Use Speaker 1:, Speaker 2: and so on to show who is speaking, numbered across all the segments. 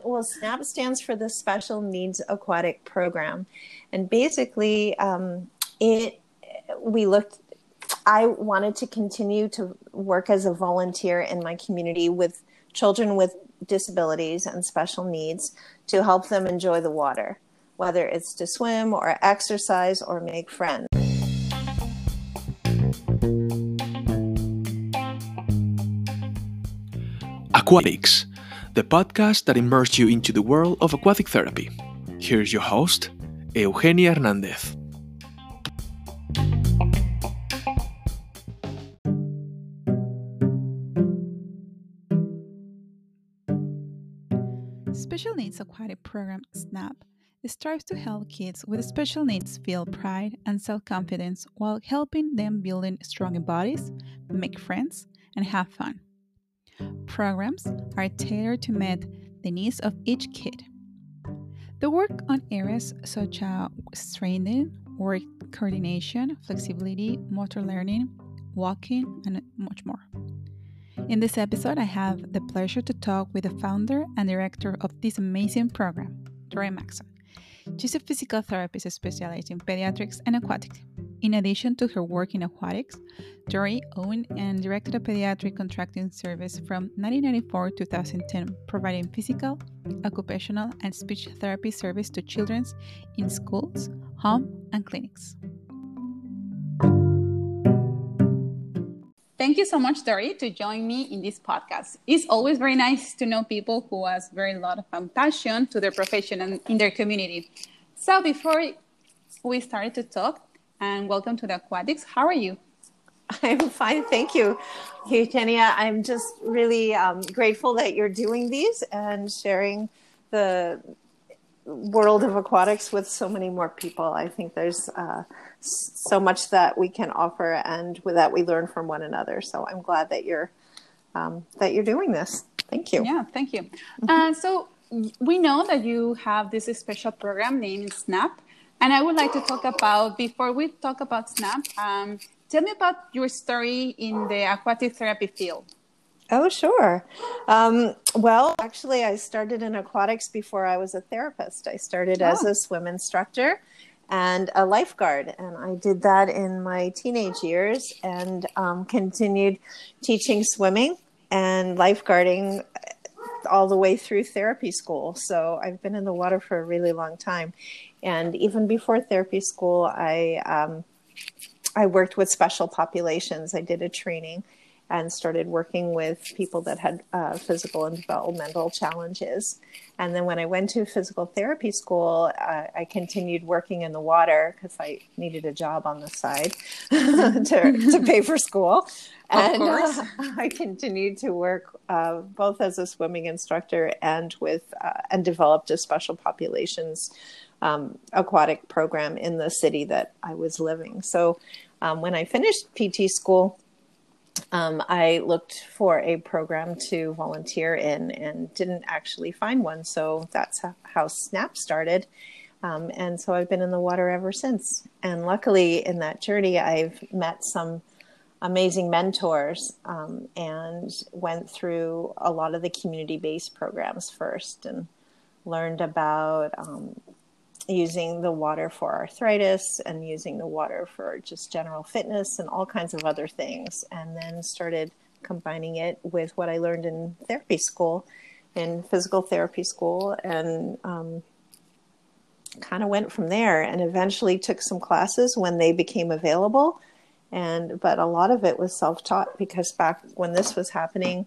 Speaker 1: Well, SNAP stands for the Special Needs Aquatic Program, and basically, um, it we looked. I wanted to continue to work as a volunteer in my community with children with disabilities and special needs to help them enjoy the water, whether it's to swim or exercise or make friends.
Speaker 2: Aquatics, the podcast that immerses you into the world of aquatic therapy. Here's your host, Eugenia Hernandez.
Speaker 3: Special Needs Aquatic Program SNAP strives to help kids with special needs feel pride and self confidence while helping them build strong bodies, make friends, and have fun. Programs are tailored to meet the needs of each kid. The work on areas such as strengthening, work coordination, flexibility, motor learning, walking, and much more. In this episode, I have the pleasure to talk with the founder and director of this amazing program, Dory Maxon. She's a physical therapist specialized in pediatrics and aquatics. In addition to her work in aquatics, Dory owned and directed a pediatric contracting service from 1994 to 2010, providing physical, occupational, and speech therapy service to children in schools, home, and clinics. Thank you so much, Dory, to join me in this podcast. It's always very nice to know people who has very lot of um, passion to their profession and in their community. So before we started to talk, and welcome to the Aquatics. How are you?
Speaker 1: I'm fine, thank you, Eugenia. I'm just really um, grateful that you're doing these and sharing the world of aquatics with so many more people. I think there's uh, so much that we can offer and that we learn from one another. So I'm glad that you're um, that you're doing this. Thank you.
Speaker 3: Yeah, thank you. Mm-hmm. Uh, so we know that you have this special program named SNAP, and I would like to talk about before we talk about SNAP. Um, tell me about your story in the aquatic therapy field.
Speaker 1: Oh, sure. Um, well, actually, I started in aquatics before I was a therapist. I started oh. as a swim instructor and a lifeguard. And I did that in my teenage years and um, continued teaching swimming and lifeguarding all the way through therapy school. So I've been in the water for a really long time. And even before therapy school, I, um, I worked with special populations. I did a training and started working with people that had uh, physical and developmental challenges. And then when I went to physical therapy school, uh, I continued working in the water because I needed a job on the side to, to pay for school. And uh, I continued to work uh, both as a swimming instructor and with uh, and developed a special populations um, aquatic program in the city that I was living. So um, when I finished PT school, um, I looked for a program to volunteer in and didn't actually find one. So that's how SNAP started. Um, and so I've been in the water ever since. And luckily, in that journey, I've met some amazing mentors um, and went through a lot of the community based programs first and learned about um, using the water for arthritis and using the water for just general fitness and all kinds of other things. And then started combining it with what I learned in therapy school, in physical therapy school, and um, kind of went from there. And eventually took some classes when they became available. And but a lot of it was self taught because back when this was happening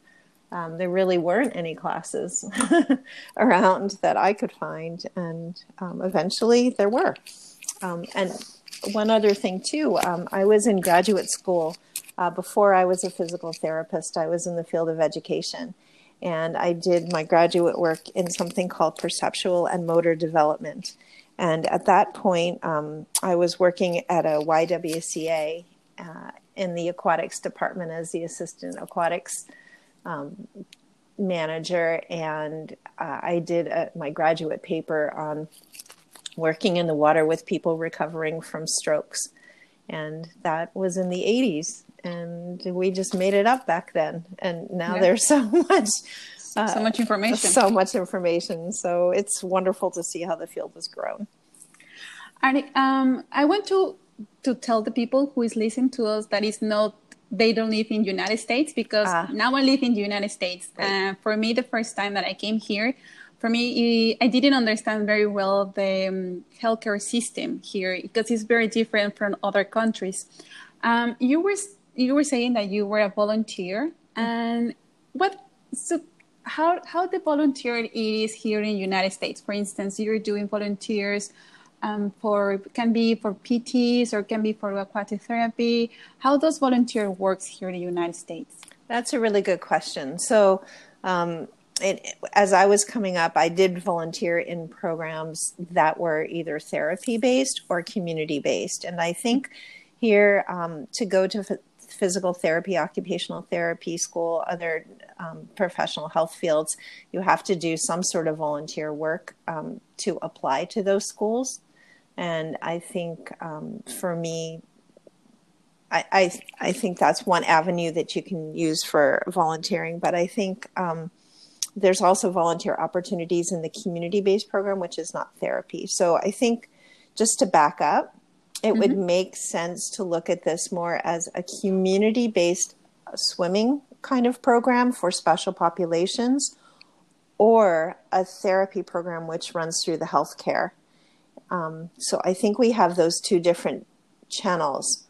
Speaker 1: um, there really weren't any classes around that I could find, and um, eventually there were. Um, and one other thing too, um, I was in graduate school uh, before I was a physical therapist. I was in the field of education, and I did my graduate work in something called perceptual and motor development. And at that point, um, I was working at a YWCA uh, in the aquatics department as the assistant aquatics um, manager, and uh, I did a, my graduate paper on working in the water with people recovering from strokes. And that was in the 80s. And we just made it up back then. And now yeah. there's so much
Speaker 3: Uh, so much information.
Speaker 1: So much information. So it's wonderful to see how the field has grown.
Speaker 3: And um, I want to to tell the people who is listening to us that it's not they don't live in United States because ah. now I live in the United States. Right. Uh, for me, the first time that I came here, for me, I didn't understand very well the um, healthcare system here because it's very different from other countries. Um, you were you were saying that you were a volunteer, and what so how how the volunteer is here in the United States? For instance, you're doing volunteers um, for can be for PTs or can be for aquatic therapy. How does volunteer works here in the United States?
Speaker 1: That's a really good question. So. Um, it, as I was coming up, I did volunteer in programs that were either therapy based or community based. And I think here um, to go to f- physical therapy, occupational therapy school, other um, professional health fields, you have to do some sort of volunteer work um, to apply to those schools. And I think um, for me, I, I, I think that's one avenue that you can use for volunteering. But I think um, there's also volunteer opportunities in the community based program, which is not therapy. So I think just to back up, it mm-hmm. would make sense to look at this more as a community based swimming kind of program for special populations or a therapy program which runs through the healthcare. Um, so I think we have those two different channels.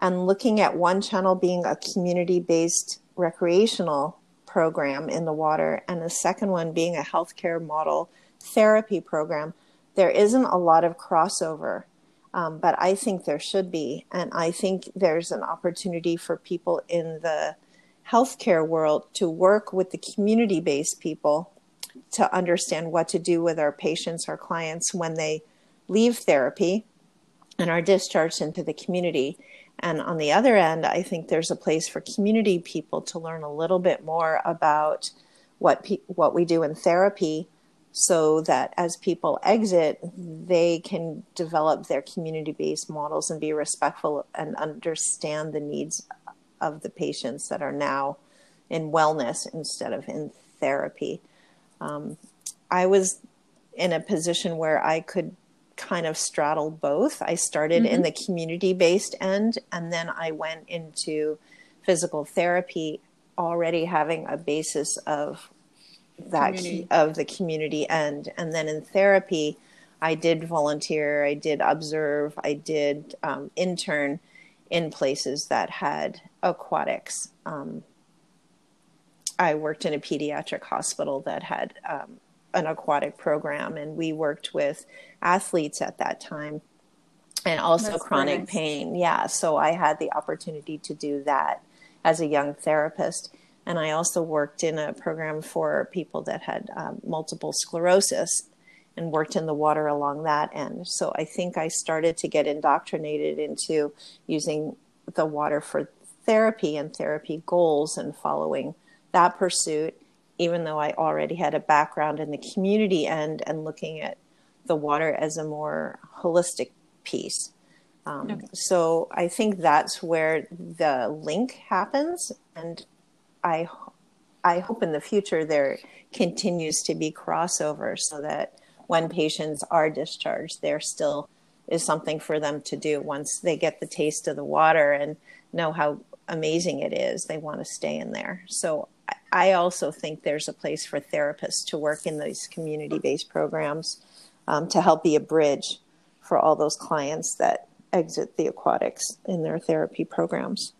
Speaker 1: And looking at one channel being a community based recreational program in the water, and the second one being a healthcare model therapy program, there isn't a lot of crossover. Um, but I think there should be. And I think there's an opportunity for people in the healthcare world to work with the community based people to understand what to do with our patients, our clients, when they leave therapy and are discharged into the community. And on the other end, I think there's a place for community people to learn a little bit more about what pe- what we do in therapy so that as people exit, they can develop their community based models and be respectful and understand the needs of the patients that are now in wellness instead of in therapy. Um, I was in a position where I could kind of straddle both. I started mm-hmm. in the community based end and then I went into physical therapy already having a basis of that community. of the community end and then in therapy I did volunteer, I did observe, I did um, intern in places that had aquatics. Um, I worked in a pediatric hospital that had um, an aquatic program, and we worked with athletes at that time and also That's chronic nice. pain. Yeah, so I had the opportunity to do that as a young therapist. And I also worked in a program for people that had um, multiple sclerosis and worked in the water along that end. So I think I started to get indoctrinated into using the water for therapy and therapy goals and following that pursuit even though I already had a background in the community end and looking at the water as a more holistic piece. Um, okay. So I think that's where the link happens, and I I hope in the future there continues to be crossover so that when patients are discharged, there still is something for them to do once they get the taste of the water and know how amazing it is. They want to stay in there. So I also think there's a place for therapists to work in these community based programs um, to help be a bridge for all those clients that exit the aquatics in their therapy programs.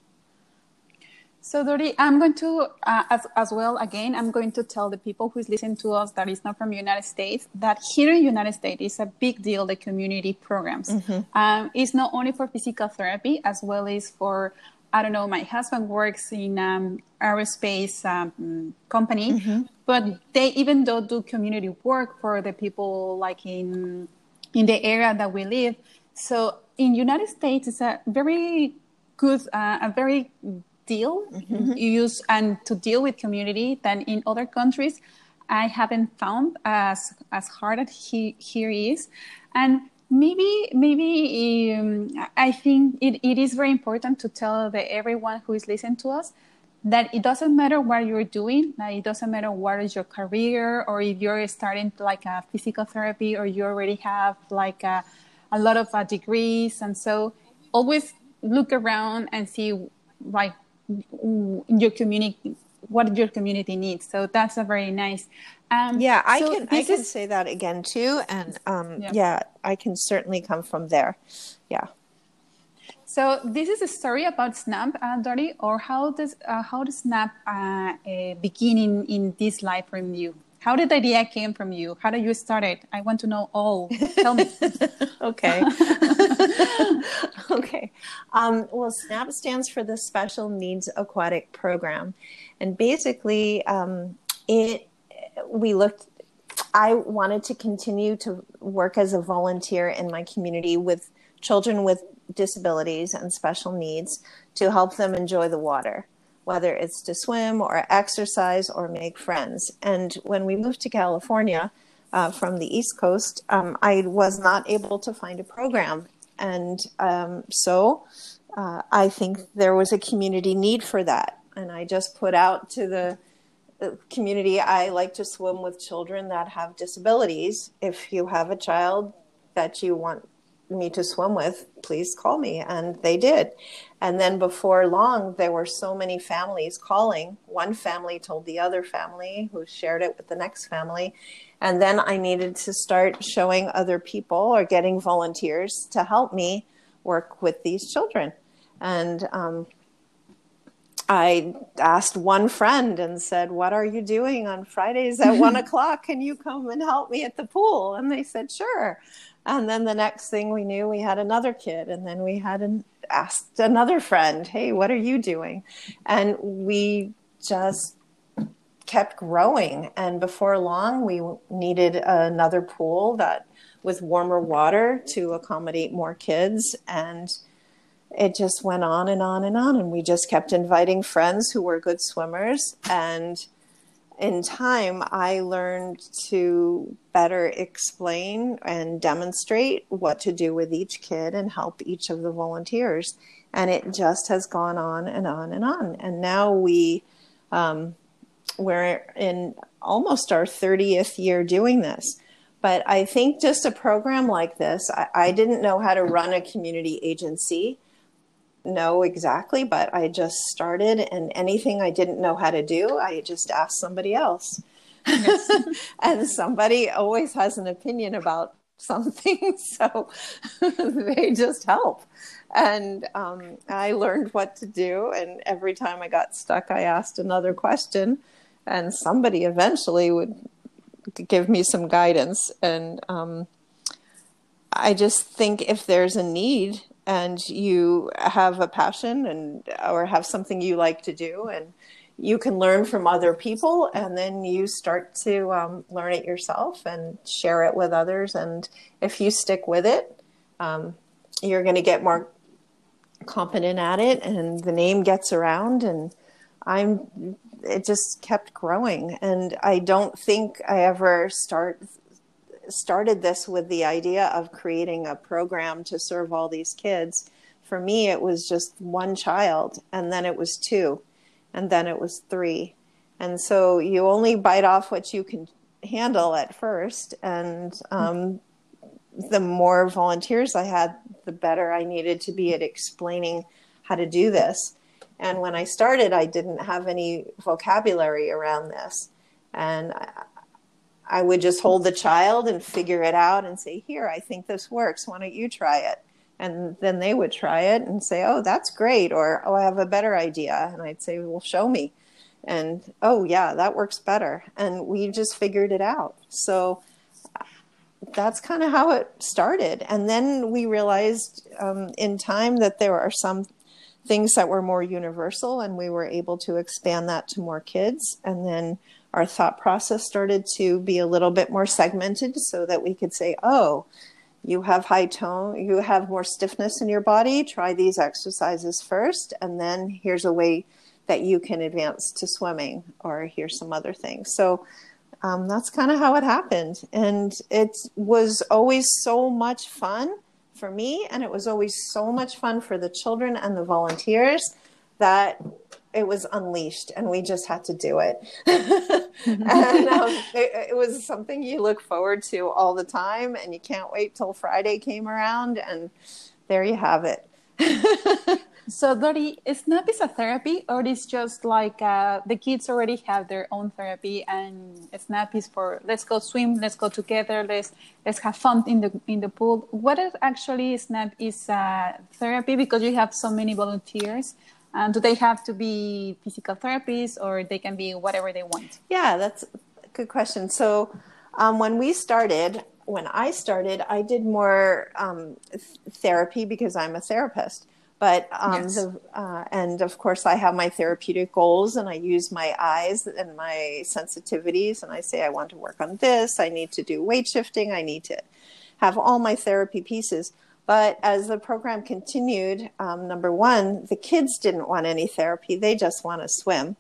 Speaker 3: So, Dori, I'm going to, uh, as, as well, again, I'm going to tell the people who's listening to us that is not from United States that here in United States is a big deal, the community programs. Mm-hmm. Um, it's not only for physical therapy, as well as for I don't know, my husband works in um, aerospace um, company, mm-hmm. but they even though do community work for the people like in in the area that we live. So in United States, it's a very good, uh, a very deal mm-hmm. use and to deal with community than in other countries. I haven't found as as hard as he here is, and maybe maybe um, i think it, it is very important to tell the everyone who is listening to us that it doesn't matter what you're doing that it doesn't matter what is your career or if you're starting like a physical therapy or you already have like a, a lot of uh, degrees. And so always look around and see like your community what your community needs so that's a very nice
Speaker 1: um, yeah i so can i can is... say that again too and um, yeah. yeah i can certainly come from there yeah
Speaker 3: so this is a story about Snap, uh, or how does uh, how does Snap uh, uh, begin in, in this life you? How did the idea came from you? How did you start it? I want to know all. Tell me.
Speaker 1: okay. okay. Um, well, SNAP stands for the Special Needs Aquatic Program, and basically, um, it we looked. I wanted to continue to work as a volunteer in my community with children with disabilities and special needs to help them enjoy the water, whether it's to swim or exercise or make friends. And when we moved to California uh, from the East Coast, um, I was not able to find a program. And um, so uh, I think there was a community need for that. And I just put out to the community I like to swim with children that have disabilities. If you have a child that you want me to swim with, please call me. And they did. And then before long, there were so many families calling. One family told the other family, who shared it with the next family. And then I needed to start showing other people or getting volunteers to help me work with these children. And um, I asked one friend and said, What are you doing on Fridays at one o'clock? Can you come and help me at the pool? And they said, Sure. And then the next thing we knew, we had another kid. And then we had an, asked another friend, Hey, what are you doing? And we just kept growing. And before long, we needed another pool that with warmer water to accommodate more kids. And it just went on and on and on. And we just kept inviting friends who were good swimmers. And in time, I learned to better explain and demonstrate what to do with each kid and help each of the volunteers. And it just has gone on and on and on. And now we, um, we're in almost our 30th year doing this. But I think just a program like this, I, I didn't know how to run a community agency know exactly, but I just started, and anything I didn't know how to do, I just asked somebody else. Yes. and somebody always has an opinion about something, so they just help. And um, I learned what to do, and every time I got stuck, I asked another question, and somebody eventually would give me some guidance. And um, I just think if there's a need and you have a passion and or have something you like to do and you can learn from other people and then you start to um, learn it yourself and share it with others. And if you stick with it um, you're going to get more competent at it and the name gets around and i'm it just kept growing. And i don't think i ever start started this with the idea of creating a program to serve all these kids. For me, it was just one child, and then it was two, and then it was three. And so you only bite off what you can handle at first. And um, the more volunteers I had, the better I needed to be at explaining how to do this. And when I started, I didn't have any vocabulary around this. And I would just hold the child and figure it out and say, Here, I think this works. Why don't you try it? And then they would try it and say, Oh, that's great. Or, Oh, I have a better idea. And I'd say, Well, show me. And, Oh, yeah, that works better. And we just figured it out. So that's kind of how it started. And then we realized um, in time that there are some things that were more universal, and we were able to expand that to more kids. And then our thought process started to be a little bit more segmented so that we could say, oh, you have high tone, you have more stiffness in your body, try these exercises first, and then here's a way that you can advance to swimming, or here's some other things. So um, that's kind of how it happened. And it was always so much fun for me, and it was always so much fun for the children and the volunteers that it was unleashed and we just had to do it. And um, it, it, was something you look forward to all the time and you can't wait till friday came around and there you have it.
Speaker 3: So Dori, snap is a therapy or is just like uh, the kids already have their own therapy and snap is for let's go swim let's go together let's let's have fun in the in the pool. What is actually snap is uh, therapy? Because you have so many volunteers and do they have to be physical therapists or they can be whatever they want?
Speaker 1: Yeah, that's a good question. So um, when we started, when I started, I did more um, therapy because I'm a therapist. But um, yes. the, uh, and of course, I have my therapeutic goals, and I use my eyes and my sensitivities, and I say I want to work on this. I need to do weight shifting. I need to have all my therapy pieces. But as the program continued, um, number one, the kids didn't want any therapy, they just want to swim.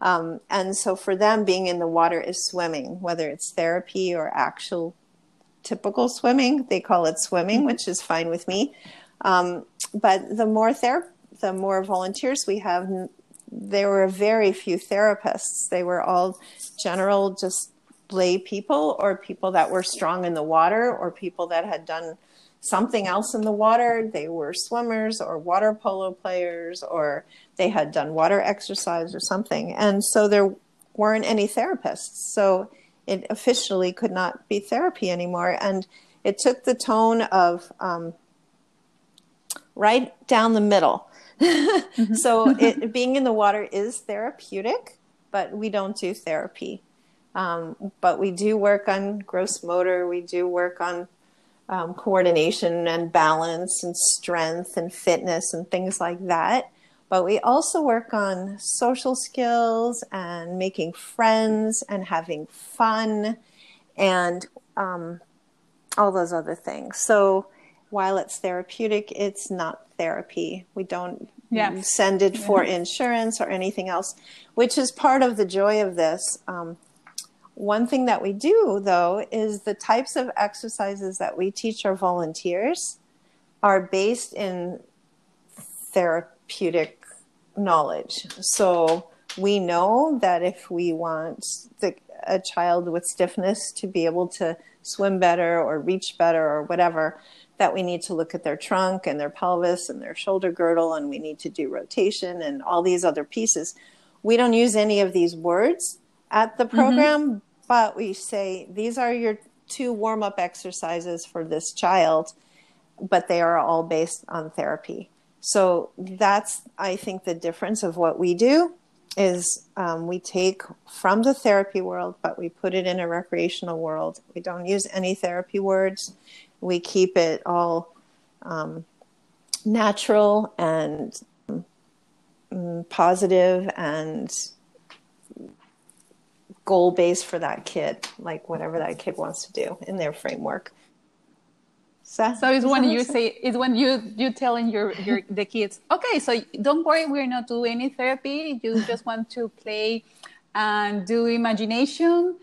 Speaker 1: Um, and so for them, being in the water is swimming, whether it's therapy or actual typical swimming. They call it swimming, mm-hmm. which is fine with me. Um, but the more ther- the more volunteers we have, there were very few therapists. They were all general, just lay people or people that were strong in the water or people that had done something else in the water. They were swimmers or water polo players, or they had done water exercise or something. And so there weren't any therapists. So it officially could not be therapy anymore. And it took the tone of um, right down the middle. mm-hmm. so it, being in the water is therapeutic, but we don't do therapy. Um, but we do work on gross motor. We do work on um, coordination and balance and strength and fitness and things like that. But we also work on social skills and making friends and having fun and um, all those other things. So while it's therapeutic, it's not therapy. We don't send it for insurance or anything else, which is part of the joy of this. Um, one thing that we do, though, is the types of exercises that we teach our volunteers are based in therapeutic knowledge. So we know that if we want the, a child with stiffness to be able to swim better or reach better or whatever, that we need to look at their trunk and their pelvis and their shoulder girdle, and we need to do rotation and all these other pieces. We don't use any of these words at the mm-hmm. program, mm-hmm but we say these are your two warm up exercises for this child, but they are all based on therapy. So that's, I think, the difference of what we do is um, we take from the therapy world, but we put it in a recreational world. We don't use any therapy words. We keep it all um, natural and um, positive and goal based for that kid, like whatever that kid wants to do in their framework.
Speaker 3: So, so it's when you say it's when you you telling your your the kids, okay, so don't worry, we're not doing any therapy. You just want to play and do imagination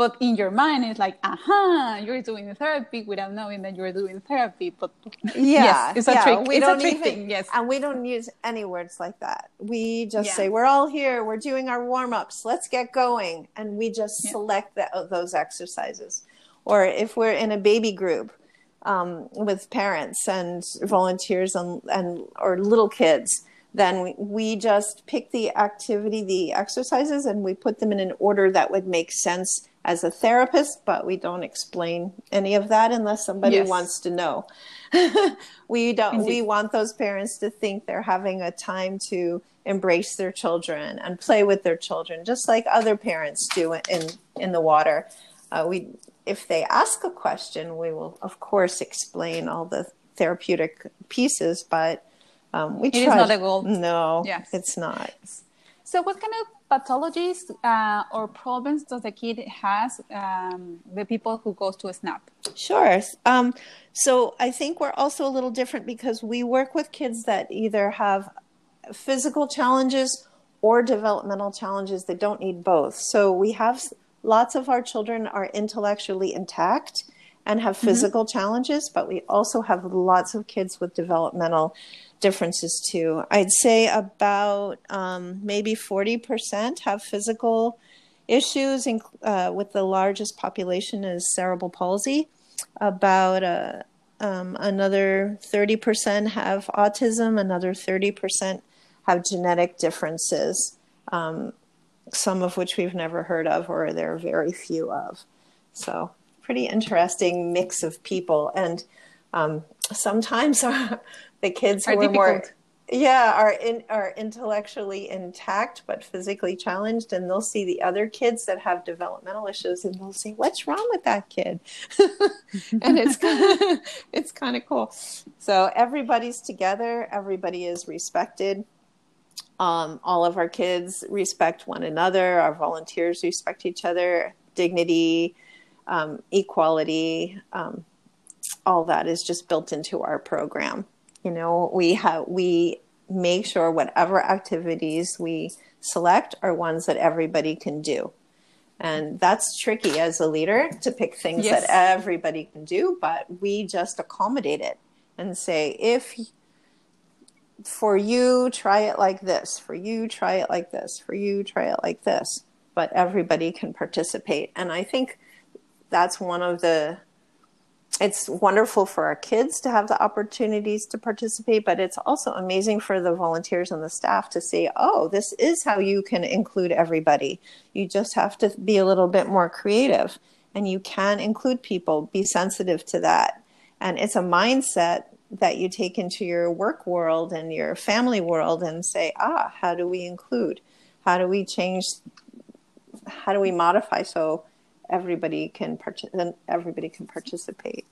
Speaker 3: but in your mind it's like aha you're doing therapy without knowing that you're doing therapy. But
Speaker 1: yeah yes,
Speaker 3: it's a
Speaker 1: yeah,
Speaker 3: trick
Speaker 1: we
Speaker 3: it's
Speaker 1: don't
Speaker 3: a trick
Speaker 1: even,
Speaker 3: thing yes.
Speaker 1: and we don't use any words like that. We just yeah. say we're all here we're doing our warm-ups let's get going. And we just yeah. select the, those exercises. Or if we're in a baby group um, with parents and volunteers and, and or little kids then we, we just pick the activity the exercises and we put them in an order that would make sense as a therapist, but we don't explain any of that unless somebody yes. wants to know. we don't Indeed. we want those parents to think they're having a time to embrace their children and play with their children just like other parents do in in the water. Uh, we if they ask a question, we will of course explain all the therapeutic pieces, but um, we
Speaker 3: it
Speaker 1: try.
Speaker 3: not a goal.
Speaker 1: No, yes. it's not.
Speaker 3: So, what kind of pathologies uh, or problems does the kid has um, the people who goes to a snap
Speaker 1: sure um, so i think we're also a little different because we work with kids that either have physical challenges or developmental challenges that don't need both so we have lots of our children are intellectually intact and have physical mm-hmm. challenges, but we also have lots of kids with developmental differences too. I'd say about um, maybe 40% have physical issues, in, uh, with the largest population is cerebral palsy. About uh, um, another 30% have autism, another 30% have genetic differences, um, some of which we've never heard of or there are very few of. So, pretty interesting mix of people. And um, sometimes the kids who are, are more yeah are in, are intellectually intact but physically challenged and they'll see the other kids that have developmental issues and they'll say what's wrong with that kid? And it's kind of, it's kind of cool. So everybody's together everybody is respected. Um, all of our kids respect one another our volunteers respect each other dignity um, equality um, all that is just built into our program you know we have we make sure whatever activities we select are ones that everybody can do. And that's tricky as a leader to pick things yes. that everybody can do but we just accommodate it and say if for you try it like this for you try it like this for you try it like this. But everybody can participate. And i think that's one of the it's wonderful for our kids to have the opportunities to participate, but it's also amazing for the volunteers and the staff to see, oh, this is how you can include everybody. You just have to be a little bit more creative and you can include people, be sensitive to that. And it's a mindset that you take into your work world and your family world and say, ah, how do we include? How do we change? How do we modify so everybody can part- then everybody can participate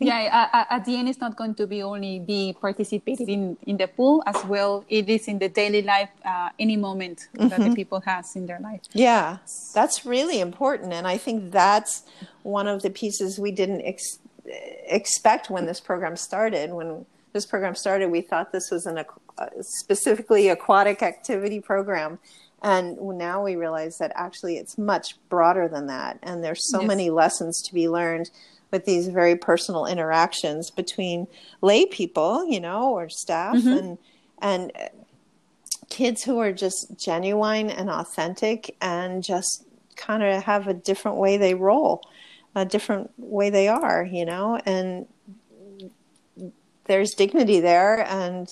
Speaker 3: yeah at the end it's not going to be only be participated in in the pool as well it is in the daily life uh, any moment mm-hmm. that the mm-hmm. people has in their life
Speaker 1: yeah that's really important and i think that's one of the pieces we didn't ex- expect when this program started when this program started we thought this was an uh, specifically aquatic activity program and now we realize that actually it's much broader than that. And there's so yes. many lessons to be learned with these very personal interactions between lay people, you know, or staff mm-hmm. and, and kids who are just genuine and authentic and just kind of have a different way they roll, a different way they are, you know, and there's dignity there and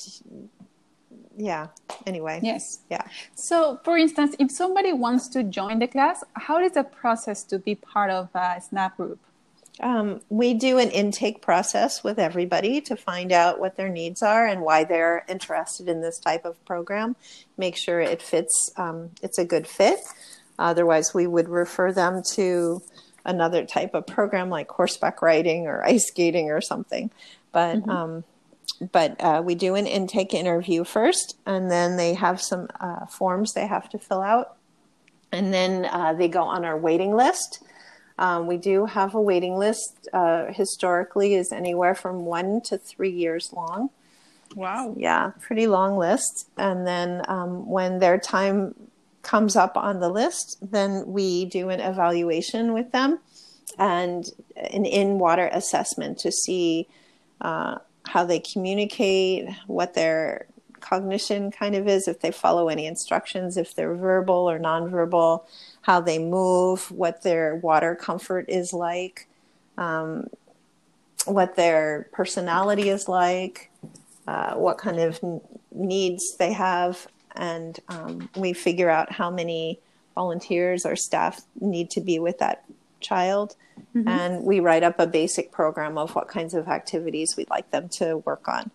Speaker 1: yeah. Anyway.
Speaker 3: Yes.
Speaker 1: Yeah.
Speaker 3: So for instance if somebody wants to join the class how is the process to be part of a snap group?
Speaker 1: Um, we do an intake process with everybody to find out what their needs are and why they're interested in this type of program. Make sure it fits um, it's a good fit. Otherwise we would refer them to another type of program like horseback riding or ice skating or something. But mm-hmm. um, but uh, we do an intake interview first, and then they have some uh, forms they have to fill out, and then uh, they go on our waiting list. Um, we do have a waiting list. Uh, historically, is anywhere from one to three years long.
Speaker 3: Wow.
Speaker 1: Yeah, pretty long list. And then um, when their time comes up on the list, then we do an evaluation with them and an in water assessment to see uh, how they communicate, what their cognition kind of is, if they follow any instructions, if they're verbal or nonverbal, how they move, what their water comfort is like, um, what their personality is like, uh, what kind of needs they have, and um, we figure out how many volunteers or staff need to be with that child. Mm-hmm. And we write up a basic program of what kinds of activities we'd like them to work on.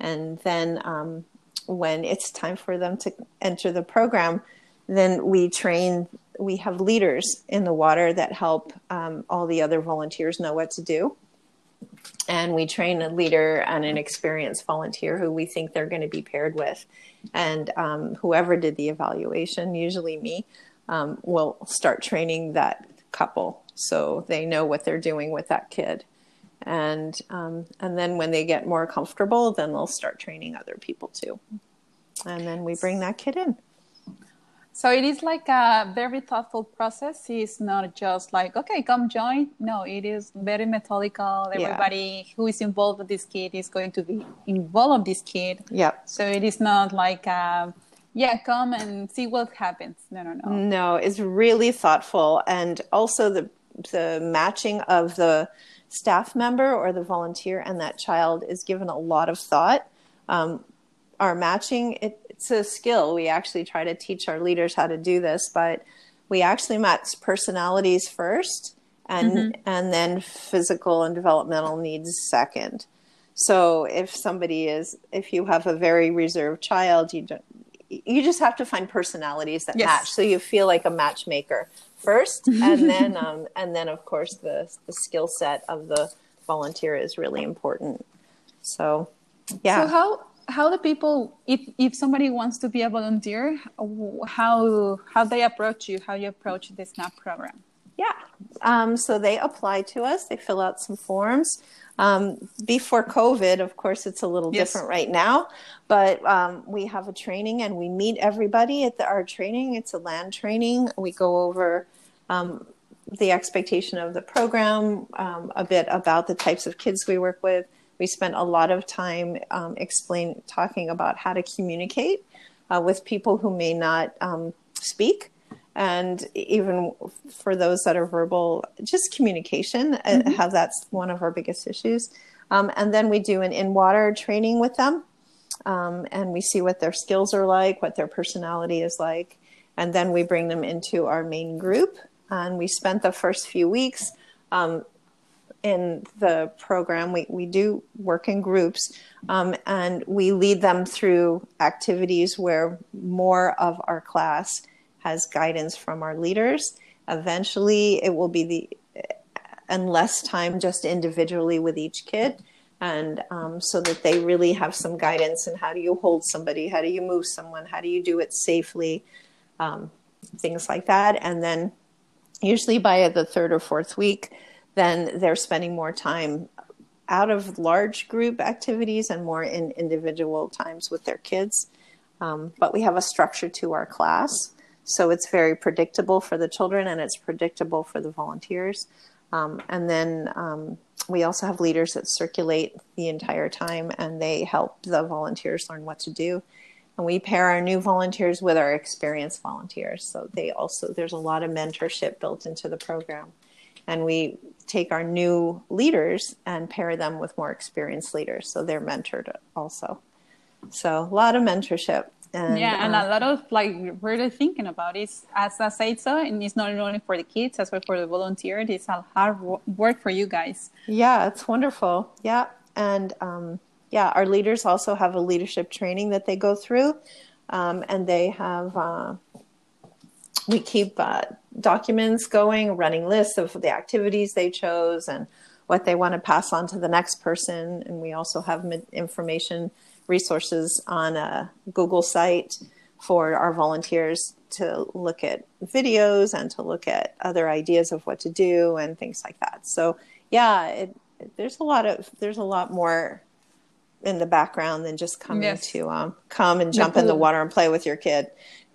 Speaker 1: And then um, when it's time for them to enter the program, then we train, we have leaders in the water that help um, all the other volunteers know what to do. And we train a leader and an experienced volunteer who we think they're going to be paired with. And um, whoever did the evaluation, usually me, um, will start training that couple so they know what they're doing with that kid and um, and then when they get more comfortable then they'll start training other people too and then we bring that kid in
Speaker 3: So it is like a very thoughtful process. It's not just like, okay, come join. No, it is very methodical. Everybody yeah. who is involved with this kid is going to be involved with this kid.
Speaker 1: Yeah.
Speaker 3: So it is not like, uh, yeah, come and see what happens. No, no, no.
Speaker 1: No, it's really thoughtful. And also the, the matching of the staff member or the volunteer and that child is given a lot of thought. Um, our matching, it, it's a skill. We actually try to teach our leaders how to do this, but we actually match personalities first and mm-hmm. and then physical and developmental needs second. So if somebody is if you have a very reserved child, you don't you just have to find personalities that yes. match. So you feel like a matchmaker first, and then um, and then of course the the skill set of the volunteer is really important. So yeah.
Speaker 3: So how how the people if if somebody wants to be a volunteer how how they approach you how you approach the snap program
Speaker 1: yeah um, so they apply to us they fill out some forms um, before covid of course it's a little yes. different right now but um, we have a training and we meet everybody at the, our training. It's a land training. We go over um, the expectation of the program um, a bit about the types of kids we work with. We spent a lot of time um, explain talking about how to communicate uh, with people who may not um, speak and even for those that are verbal just communication uh, mm-hmm. how that's one of our biggest issues. Um, and then we do an in-water training with them um, and we see what their skills are like what their personality is like and then we bring them into our main group. And we spent the first few weeks um, in the program, we, we do work in groups um, and we lead them through activities where more of our class has guidance from our leaders. Eventually, it will be the and less time just individually with each kid and um, so that they really have some guidance in how do you hold somebody how do you move someone how do you do it safely um, things like that and then usually by the third or fourth week then they're spending more time out of large group activities and more in individual times with their kids. Um, but we have a structure to our class, so it's very predictable for the children and it's predictable for the volunteers. Um, and then um, we also have leaders that circulate the entire time and they help the volunteers learn what to do. And we pair our new volunteers with our experienced volunteers. So they also, there's a lot of mentorship built into the program and we take our new leaders and pair them with more experienced leaders so they're mentored also so a lot of mentorship
Speaker 3: and, yeah and uh, a lot of like really thinking about it. As i said so and it's not only for the kids as well for the volunteers it's a hard work for you guys.
Speaker 1: Yeah it's wonderful. Yeah and um, yeah our leaders also have a leadership training that they go through. Um, and they have uh, we keep uh, documents going, running lists of the activities they chose and what they want to pass on to the next person. And we also have information resources on a Google site for our volunteers to look at videos and to look at other ideas of what to do and things like that. So yeah, it, there's a lot of there's a lot more in the background than just coming yes. to um, come and jump in the water and play with your kid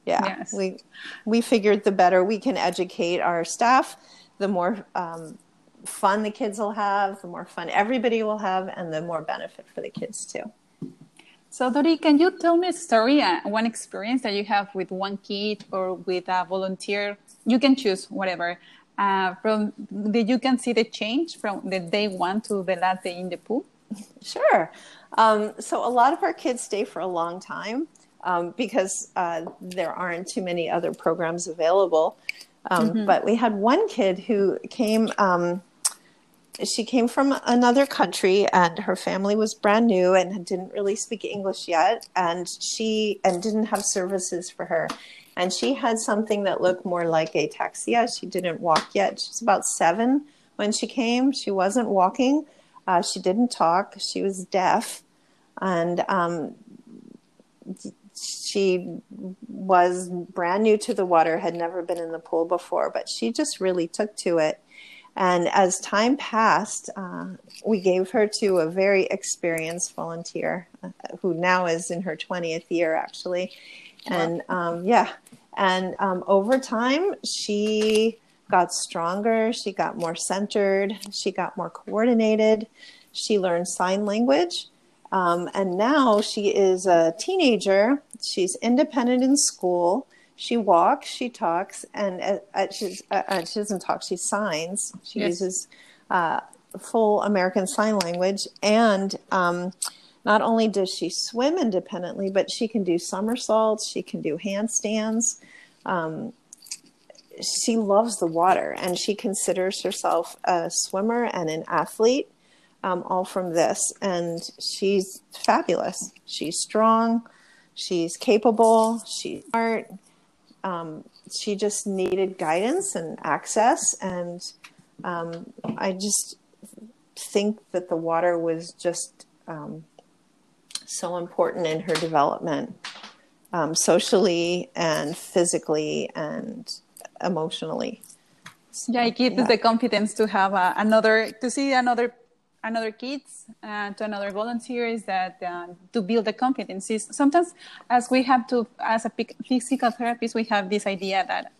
Speaker 1: yeah yes. we we figured the better we can educate our staff the more um, fun the kids will have the more fun everybody will have and the more benefit for the kids too
Speaker 3: so Dori, can you tell me a story uh, one experience that you have with one kid or with a volunteer you can choose whatever uh, from that you can see the change from the day one to the last day in the pool
Speaker 1: sure um, so a lot of our kids stay for a long time um, because uh, there aren't too many other programs available. Um, mm-hmm. But we had one kid who came. She came from another country, and her family was brand new and didn't really speak English yet, and she and didn't have services for her. And she had something that looked more like ataxia. She didn't walk yet. She was about seven when she came. She wasn't walking. Uh, she didn't talk. She was deaf, and um, she was brand new to the water, had never been in the pool before, but she just really took to it. And as time passed, uh, we gave her to a very experienced volunteer uh, who now is in her 20th year, actually. And um, yeah, and um, over time, she got stronger, she got more centered, she got more coordinated, she learned sign language. Um, and now she is a teenager. She's independent in school. She walks, she talks, and uh, uh, she's, uh, uh she doesn't talk, she signs. She yes. uses uh, full American Sign Language. And um, not only does she swim independently, but she can do somersaults, she can do handstands. Um, she loves the water and she considers herself a swimmer and an athlete, um, all from this. And she's fabulous. She's strong, she's capable, she's smart. Um, she just needed guidance and access. And um, I just think that the water was just um, so important in her development, um, socially and physically and emotionally.
Speaker 3: yeah, it gives yeah. the confidence to have another to see another another kids and uh, to another volunteers that uh, to build the competencies. Sometimes, as we have to, as a physical therapist, we have this idea that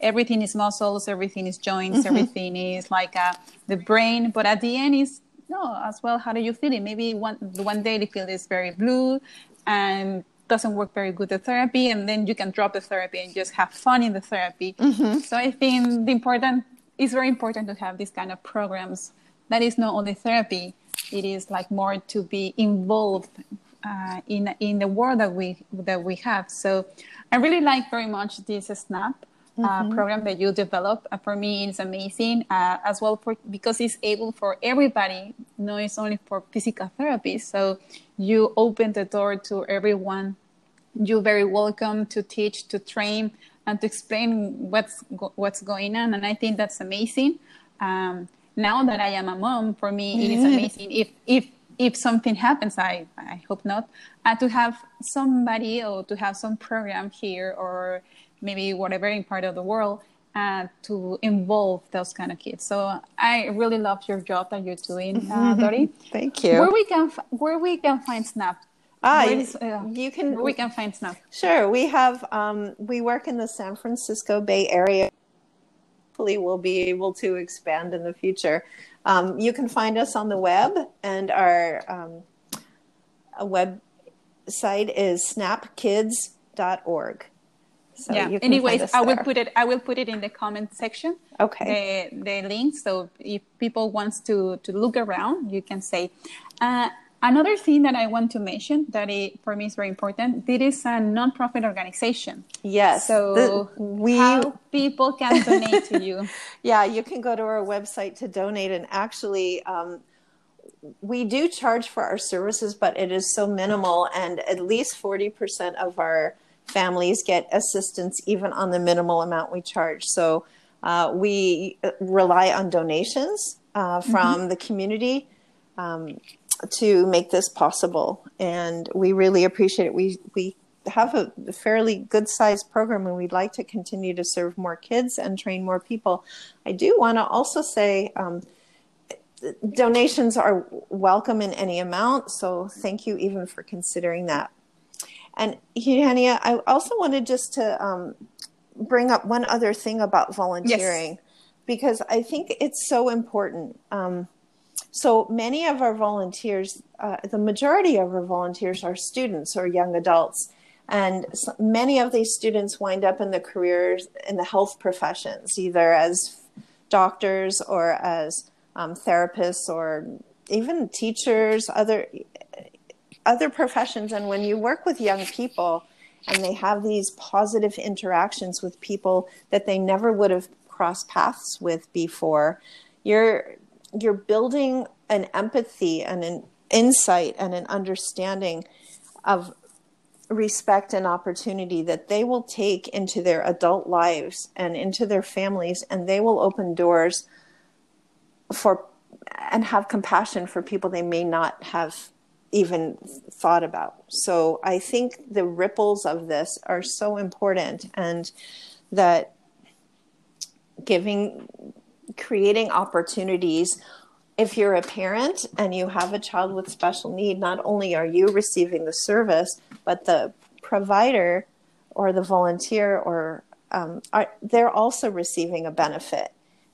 Speaker 3: everything is muscles, everything is joints, mm-hmm. everything is like uh, the brain. But at the end, is no as well. How do you feel it? Maybe one one day the field is very blue and doesn't work very good the therapy, and then you can drop the therapy and just have fun in the therapy. Mm-hmm. So I think the important it's very important to have these kind of programs. That is not only therapy; it is like more to be involved uh, in in the world that we that we have. So I really like very much this snap uh, mm-hmm. program that you develop. Uh, for me, it's amazing uh, as well for because it's able for everybody. No, it's only for physical therapy. So you open the door to everyone. You're very welcome to teach, to train, and to explain what's go- what's going on. And I think that's amazing. Um, now that I am a mom, for me, it is amazing. If if if something happens, I I hope not, uh, to have somebody or to have some program here or maybe whatever in part of the world uh, to involve those kind of kids. So I really love your job that you're doing, uh, Dori.
Speaker 1: Thank you.
Speaker 3: Where we can where we can find Snap.
Speaker 1: Ah, is, uh, you can.
Speaker 3: we can find Snap.
Speaker 1: Sure, we have. Um, we work in the San Francisco Bay Area. Hopefully, we'll be able to expand in the future. Um, you can find us on the web, and our um, website is snapkids.org.
Speaker 3: So yeah. Anyways, I will put it. I will put it in the comment section.
Speaker 1: Okay.
Speaker 3: The, the link. So if people wants to to look around, you can say. Uh, another thing that I want to mention that it, for me is very important. This is a non-profit organization.
Speaker 1: Yes.
Speaker 3: So the, we how people can donate to you.
Speaker 1: Yeah, you can go to our website to donate, and actually. Um, we do charge for our services, but it is so minimal, and at least 40% of our families get assistance even on the minimal amount we charge. So uh, we rely on donations uh, from mm-hmm. the community um, to make this possible, and we really appreciate it. We we have a fairly good sized program, and we'd like to continue to serve more kids and train more people. I do want to also say. Um, donations are welcome in any amount, so thank you even for considering that. And Eugenia, I also wanted just to um, bring up one other thing about volunteering yes. because I think it's so important. Um, so many of our volunteers, uh, the majority of our volunteers are students or young adults. And many of these students wind up in the careers in the health professions, either as doctors or as um, therapists or even teachers, other other professions and when you work with young people and they have these positive interactions with people that they never would have crossed paths with before you're you're building an empathy and an insight and an understanding of respect and opportunity that they will take into their adult lives and into their families and they will open doors for and have compassion for people they may not have even thought about. So I think the ripples of this are so important and that giving creating opportunities. If you're a parent and you have a child with special need not only are you receiving the service but the provider or the volunteer or um, are, they're also receiving a benefit.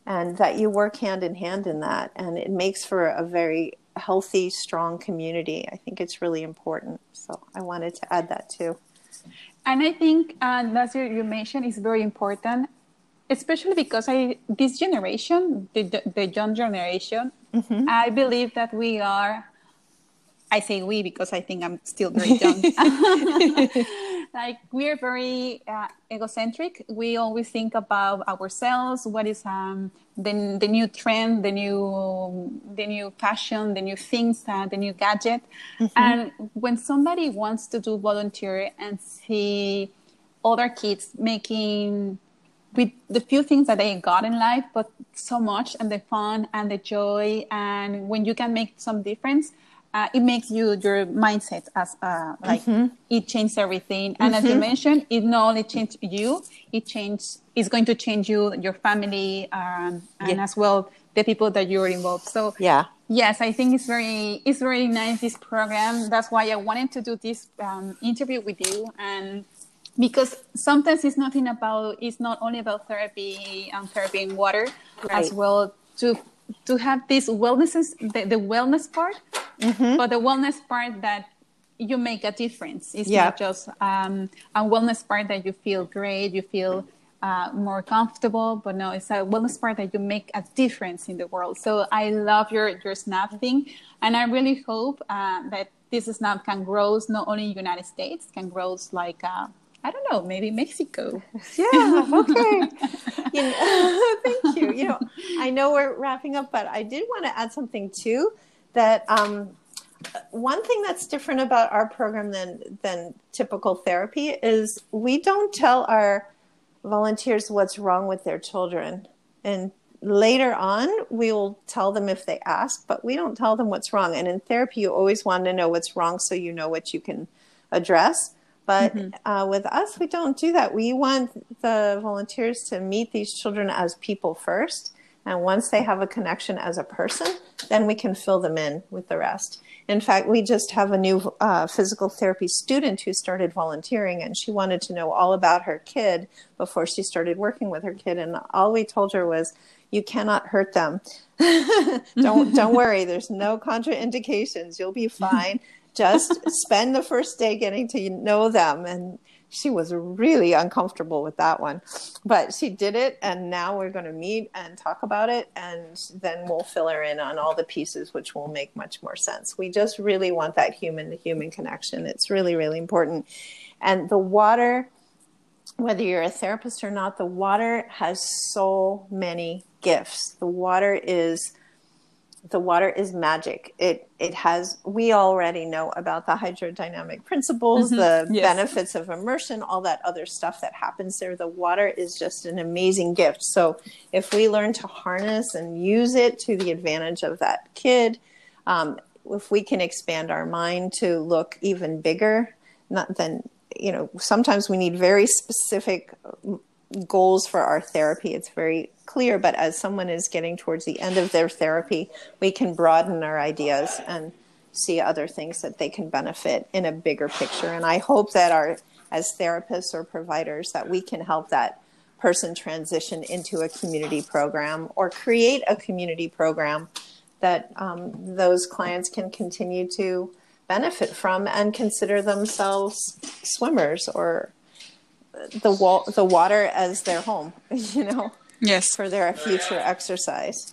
Speaker 1: And that you work hand in hand in that. And it makes for a very healthy strong community. I think it's really important. So i wanted to add that too.
Speaker 3: And i think uh, that's what you mentioned is very important especially because i this generation the, the young generation mm-hmm. i believe that we are i say we because i think i'm still very young like we're very uh, egocentric we always think about ourselves what is um, the, the new trend the new the new fashion the new things uh, the new gadget mm-hmm. and when somebody wants to do volunteer and see other kids making with the few things that they got in life but so much and the fun and the joy and when you can make some difference uh, it makes you your mindset as uh, like mm-hmm. it changes everything and mm-hmm. as you mm-hmm. mentioned it not only changes you it changes it's going to change you your family um, and yeah. as well the people that you're involved so
Speaker 1: yeah
Speaker 3: yes i think it's very it's very nice this program that's why i wanted to do this um, interview with you and because sometimes it's nothing about it's not only about therapy and therapy in water right. as well to to have this wellness the, the wellness part mm-hmm. but the wellness part that you make a difference it's yeah. not just um, a wellness part that you feel great you feel uh, more comfortable but no it's a wellness part that you make a difference in the world so i love your your snap thing and i really hope uh, that this snap can grow not only in the united states can grow like uh, I don't know, maybe Mexico.
Speaker 1: Yeah, okay. you know, thank you. You know, I know we're wrapping up, but I did want to add something too that um, one thing that's different about our program than than typical therapy is we don't tell our volunteers what's wrong with their children and later on we will tell them if they ask but we don't tell them what's wrong and in therapy you always want to know what's wrong so you know what you can address but mm-hmm. uh, with us, we don't do that. We want the volunteers to meet these children as people first. And once they have a connection as a person, then we can fill them in with the rest. In fact, we just have a new uh, physical therapy student who started volunteering, and she wanted to know all about her kid before she started working with her kid. And all we told her was, "You cannot hurt them. don't don't worry. There's no contraindications. You'll be fine just spend the first day getting to know them. And she was really uncomfortable with that one. But she did it and now we're going to meet and talk about it and then we'll fill her in on all the pieces which will make much more sense. We just really want that human to human connection. It's really really important. And the water whether you're a therapist or not the water has so many gifts. The water is the water is magic. It it has we already know about the hydrodynamic principles, mm-hmm. the yes. benefits of immersion, all that other stuff that happens there. The water is just an amazing gift. So if we learn to harness and use it to the advantage of that kid, um, if we can expand our mind to look even bigger, not then you know sometimes we need very specific goals for our therapy. It's very clear, but as someone is getting towards the end of their therapy, we can broaden our ideas and see other things that they can benefit in a bigger picture. And I hope that our as therapists or providers that we can help that person transition into a community program or create a community program that um, those clients can continue to benefit from and consider themselves swimmers or the wall, the water as their home, you know.
Speaker 3: Yes.
Speaker 1: For their future exercise.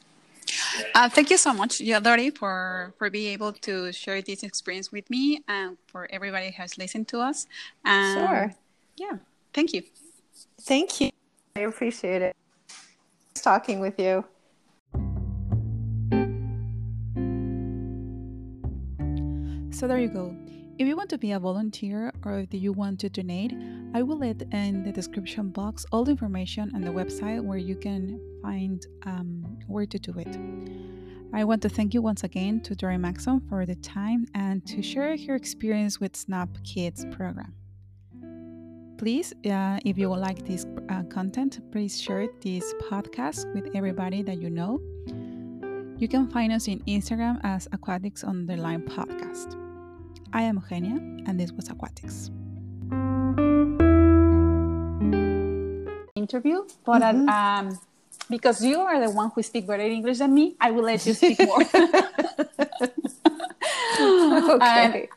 Speaker 3: Uh, thank you so much, Yadori, for for being able to share this experience with me and for everybody who has listened to us. Um, sure. Yeah. Thank you.
Speaker 1: Thank you. I appreciate it. Nice Talking with you.
Speaker 3: So there you go. If you want to be a volunteer or if you want to donate, I will let in the description box all the information on the website where you can find um, where to do it. I want to thank you once again to Dori Maxon for the time and to share her experience with Snap Kids program. Please, uh, if you like this uh, content, please share this podcast with everybody that you know. You can find us in Instagram as Aquatics Underline Podcast. I am Eugenia, and this was Aquatics. Interview, but uh, mm-hmm. at, um, because you are the one who speaks better English than me, I will let you speak more. Um, okay. And